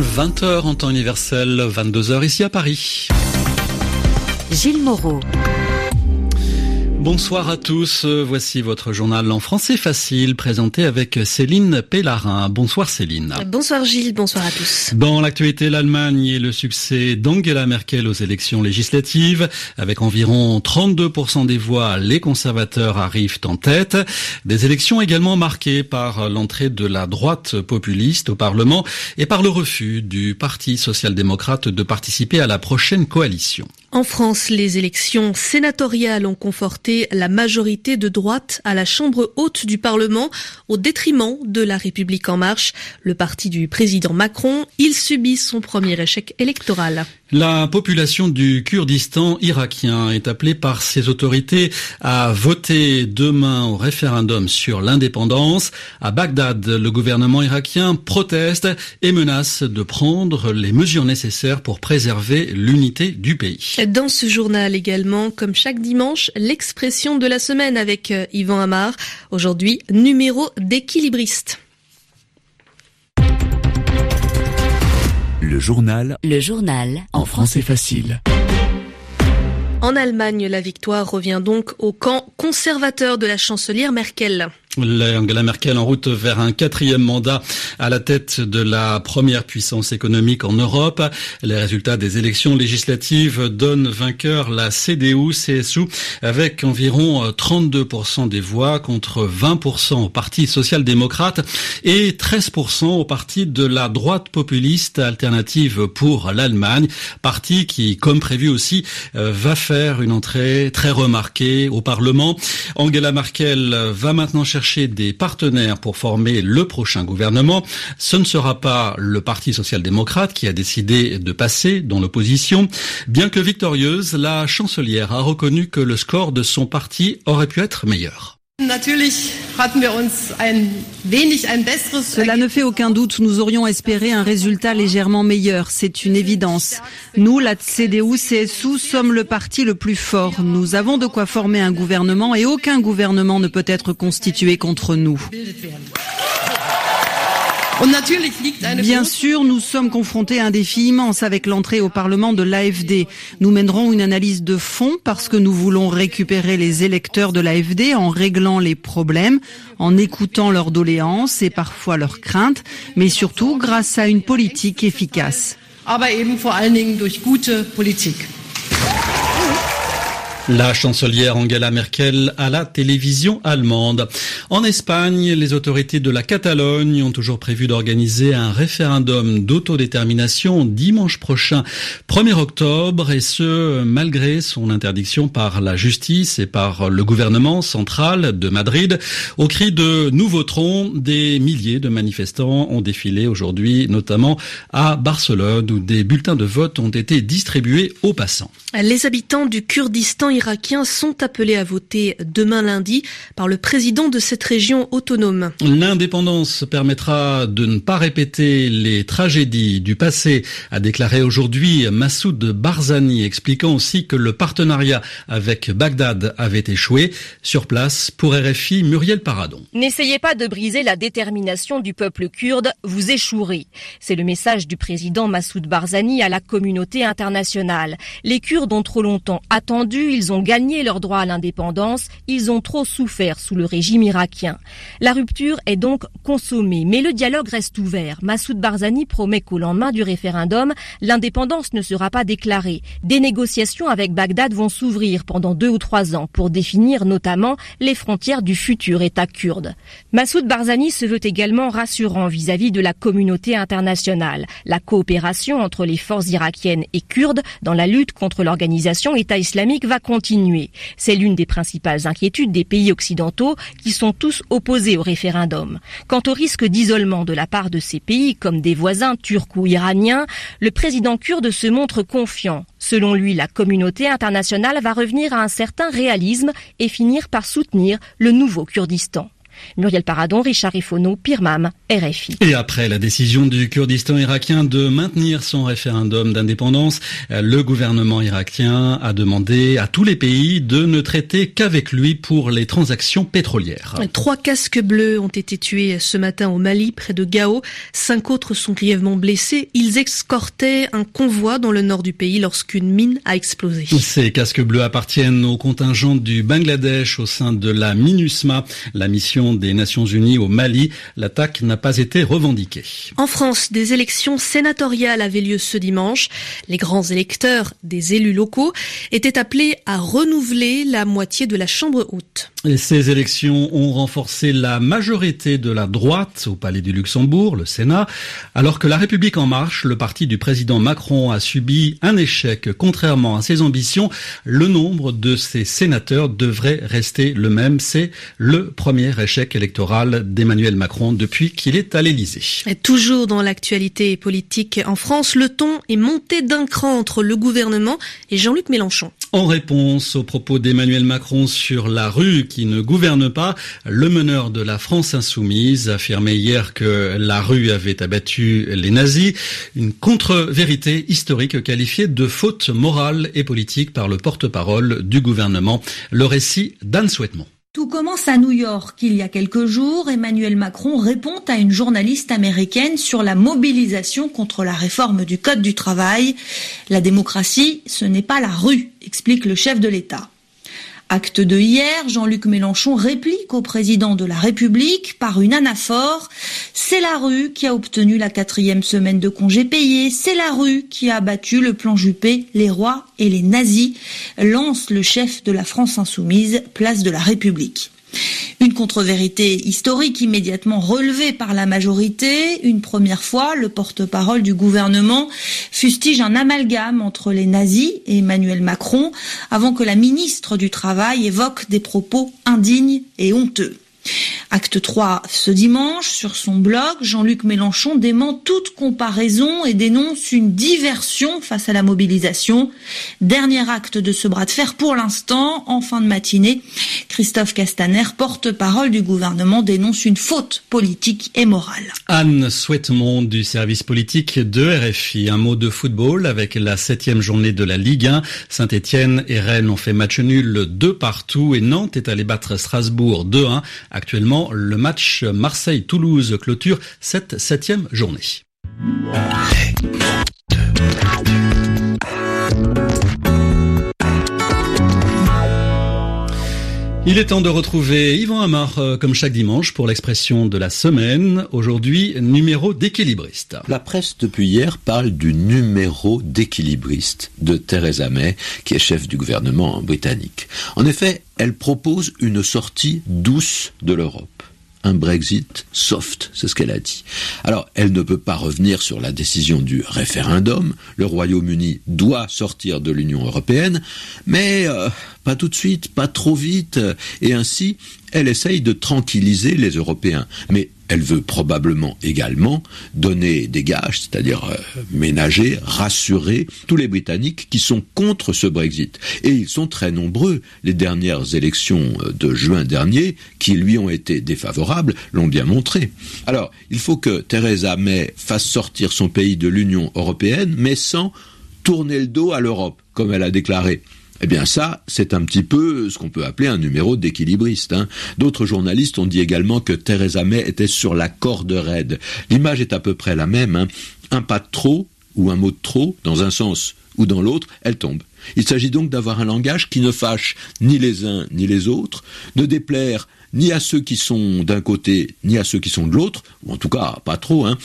20h en temps universel, 22h ici à Paris. Gilles Moreau. Bonsoir à tous, voici votre journal en français facile présenté avec Céline Pellarin. Bonsoir Céline. Bonsoir Gilles, bonsoir à tous. Dans l'actualité, l'Allemagne et le succès d'Angela Merkel aux élections législatives. Avec environ 32% des voix, les conservateurs arrivent en tête. Des élections également marquées par l'entrée de la droite populiste au Parlement et par le refus du Parti social-démocrate de participer à la prochaine coalition. En France, les élections sénatoriales ont conforté la majorité de droite à la Chambre haute du Parlement au détriment de la République en marche, le parti du président Macron. Il subit son premier échec électoral. La population du Kurdistan irakien est appelée par ses autorités à voter demain au référendum sur l'indépendance. À Bagdad, le gouvernement irakien proteste et menace de prendre les mesures nécessaires pour préserver l'unité du pays. Dans ce journal également, comme chaque dimanche, l'expression de la semaine avec euh, Yvan Amar. Aujourd'hui, numéro d'équilibriste. Le journal. Le journal. En français facile. En Allemagne, la victoire revient donc au camp conservateur de la chancelière Merkel. Angela Merkel en route vers un quatrième mandat à la tête de la première puissance économique en Europe. Les résultats des élections législatives donnent vainqueur la CDU-CSU avec environ 32% des voix contre 20% au Parti social-démocrate et 13% au Parti de la droite populiste alternative pour l'Allemagne. Parti qui, comme prévu aussi, euh, va faire une entrée très remarquée au Parlement. Angela Merkel va maintenant chercher des partenaires pour former le prochain gouvernement. Ce ne sera pas le Parti social-démocrate qui a décidé de passer dans l'opposition. Bien que victorieuse, la chancelière a reconnu que le score de son parti aurait pu être meilleur. Cela ne fait aucun doute, nous aurions espéré un résultat légèrement meilleur, c'est une évidence. Nous, la CDU-CSU, sommes le parti le plus fort. Nous avons de quoi former un gouvernement et aucun gouvernement ne peut être constitué contre nous. Bien sûr, nous sommes confrontés à un défi immense avec l'entrée au Parlement de l'AFD. Nous mènerons une analyse de fond parce que nous voulons récupérer les électeurs de l'AFD en réglant les problèmes, en écoutant leurs doléances et parfois leurs craintes, mais surtout grâce à une politique efficace. La chancelière Angela Merkel à la télévision allemande. En Espagne, les autorités de la Catalogne ont toujours prévu d'organiser un référendum d'autodétermination dimanche prochain, 1er octobre, et ce, malgré son interdiction par la justice et par le gouvernement central de Madrid. Au cri de Nous voterons, des milliers de manifestants ont défilé aujourd'hui, notamment à Barcelone, où des bulletins de vote ont été distribués aux passants. Les habitants du Kurdistan irakiens sont appelés à voter demain lundi par le président de cette région autonome. L'indépendance permettra de ne pas répéter les tragédies du passé, a déclaré aujourd'hui Massoud Barzani, expliquant aussi que le partenariat avec Bagdad avait échoué. Sur place, pour RFI, Muriel Paradon. N'essayez pas de briser la détermination du peuple kurde, vous échouerez. C'est le message du président Massoud Barzani à la communauté internationale. Les Kurdes ont trop longtemps attendu, ils ont gagné leur droit à l'indépendance, ils ont trop souffert sous le régime irakien. La rupture est donc consommée, mais le dialogue reste ouvert. Massoud Barzani promet qu'au lendemain du référendum, l'indépendance ne sera pas déclarée. Des négociations avec Bagdad vont s'ouvrir pendant deux ou trois ans pour définir notamment les frontières du futur État kurde. Massoud Barzani se veut également rassurant vis-à-vis -vis de la communauté internationale. La coopération entre les forces irakiennes et kurdes dans la lutte contre l'organisation État islamique va continuer. C'est l'une des principales inquiétudes des pays occidentaux qui sont tous opposés au référendum. Quant au risque d'isolement de la part de ces pays comme des voisins turcs ou iraniens, le président kurde se montre confiant. Selon lui, la communauté internationale va revenir à un certain réalisme et finir par soutenir le nouveau Kurdistan. Muriel Paradon, Richard Ifono, Pirmam, RFI. Et après la décision du Kurdistan irakien de maintenir son référendum d'indépendance, le gouvernement irakien a demandé à tous les pays de ne traiter qu'avec lui pour les transactions pétrolières. Trois casques bleus ont été tués ce matin au Mali, près de Gao. Cinq autres sont grièvement blessés. Ils escortaient un convoi dans le nord du pays lorsqu'une mine a explosé. Ces casques bleus appartiennent au contingent du Bangladesh au sein de la MINUSMA, la mission des Nations Unies au Mali. L'attaque n'a pas été revendiquée. En France, des élections sénatoriales avaient lieu ce dimanche. Les grands électeurs, des élus locaux, étaient appelés à renouveler la moitié de la Chambre haute. Et ces élections ont renforcé la majorité de la droite au Palais du Luxembourg, le Sénat, alors que la République en marche, le parti du président Macron, a subi un échec. Contrairement à ses ambitions, le nombre de ses sénateurs devrait rester le même. C'est le premier échec électoral d'Emmanuel Macron depuis qu'il est à l'Élysée. Toujours dans l'actualité politique en France, le ton est monté d'un cran entre le gouvernement et Jean-Luc Mélenchon. En réponse aux propos d'Emmanuel Macron sur la rue qui ne gouverne pas, le meneur de la France insoumise affirmait hier que la rue avait abattu les nazis, une contre-vérité historique qualifiée de faute morale et politique par le porte-parole du gouvernement. Le récit d'Anne Souhaitement. Tout commence à New York. Il y a quelques jours, Emmanuel Macron répond à une journaliste américaine sur la mobilisation contre la réforme du Code du travail. La démocratie, ce n'est pas la rue, explique le chef de l'État. Acte de hier, Jean-Luc Mélenchon réplique au président de la République par une anaphore. C'est la rue qui a obtenu la quatrième semaine de congé payé. C'est la rue qui a battu le plan Juppé, les rois et les nazis, lance le chef de la France insoumise, place de la République. Une contre-vérité historique immédiatement relevée par la majorité. Une première fois, le porte-parole du gouvernement fustige un amalgame entre les nazis et Emmanuel Macron avant que la ministre du Travail évoque des propos indignes et honteux. Acte 3 ce dimanche, sur son blog, Jean-Luc Mélenchon dément toute comparaison et dénonce une diversion face à la mobilisation. Dernier acte de ce bras de fer pour l'instant, en fin de matinée, Christophe Castaner, porte-parole du gouvernement, dénonce une faute politique et morale. Anne Souhaitemont du service politique de RFI. Un mot de football avec la septième journée de la Ligue 1. Saint-Etienne et Rennes ont fait match nul deux partout et Nantes est allé battre Strasbourg 2-1. Actuellement, le match Marseille-Toulouse clôture cette septième journée. Il est temps de retrouver Yvan Amar euh, comme chaque dimanche pour l'expression de la semaine. Aujourd'hui, numéro d'équilibriste. La presse depuis hier parle du numéro d'équilibriste de Theresa May, qui est chef du gouvernement britannique. En effet, elle propose une sortie douce de l'Europe un Brexit soft, c'est ce qu'elle a dit. Alors, elle ne peut pas revenir sur la décision du référendum. Le Royaume-Uni doit sortir de l'Union européenne, mais euh, pas tout de suite, pas trop vite, et ainsi, elle essaye de tranquilliser les Européens. Mais elle veut probablement également donner des gages, c'est-à-dire euh, ménager, rassurer tous les Britanniques qui sont contre ce Brexit. Et ils sont très nombreux. Les dernières élections euh, de juin dernier, qui lui ont été défavorables, l'ont bien montré. Alors, il faut que Theresa May fasse sortir son pays de l'Union européenne, mais sans tourner le dos à l'Europe, comme elle a déclaré. Eh bien ça, c'est un petit peu ce qu'on peut appeler un numéro d'équilibriste. Hein. D'autres journalistes ont dit également que Theresa May était sur la corde raide. L'image est à peu près la même. Hein. Un pas de trop ou un mot de trop, dans un sens ou dans l'autre, elle tombe. Il s'agit donc d'avoir un langage qui ne fâche ni les uns ni les autres, ne déplaire ni à ceux qui sont d'un côté ni à ceux qui sont de l'autre, ou en tout cas pas trop, hein.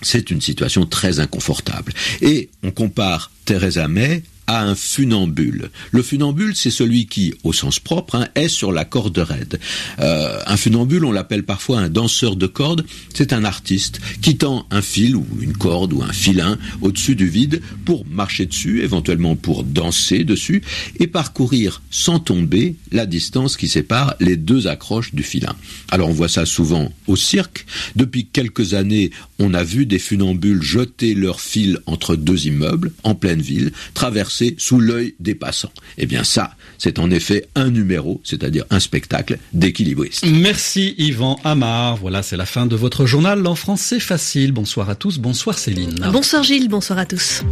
c'est une situation très inconfortable. Et on compare Theresa May à un funambule. Le funambule, c'est celui qui, au sens propre, hein, est sur la corde raide. Euh, un funambule, on l'appelle parfois un danseur de corde. C'est un artiste qui tend un fil ou une corde ou un filin au-dessus du vide pour marcher dessus, éventuellement pour danser dessus et parcourir sans tomber la distance qui sépare les deux accroches du filin. Alors on voit ça souvent au cirque. Depuis quelques années, on a vu des funambules jeter leur fil entre deux immeubles en pleine ville, traverser passer sous l'œil des passants. Eh bien ça, c'est en effet un numéro, c'est-à-dire un spectacle d'équilibriste. Merci Yvan Amar. Voilà, c'est la fin de votre journal. En français facile. Bonsoir à tous. Bonsoir Céline. Bonsoir Gilles. Bonsoir à tous.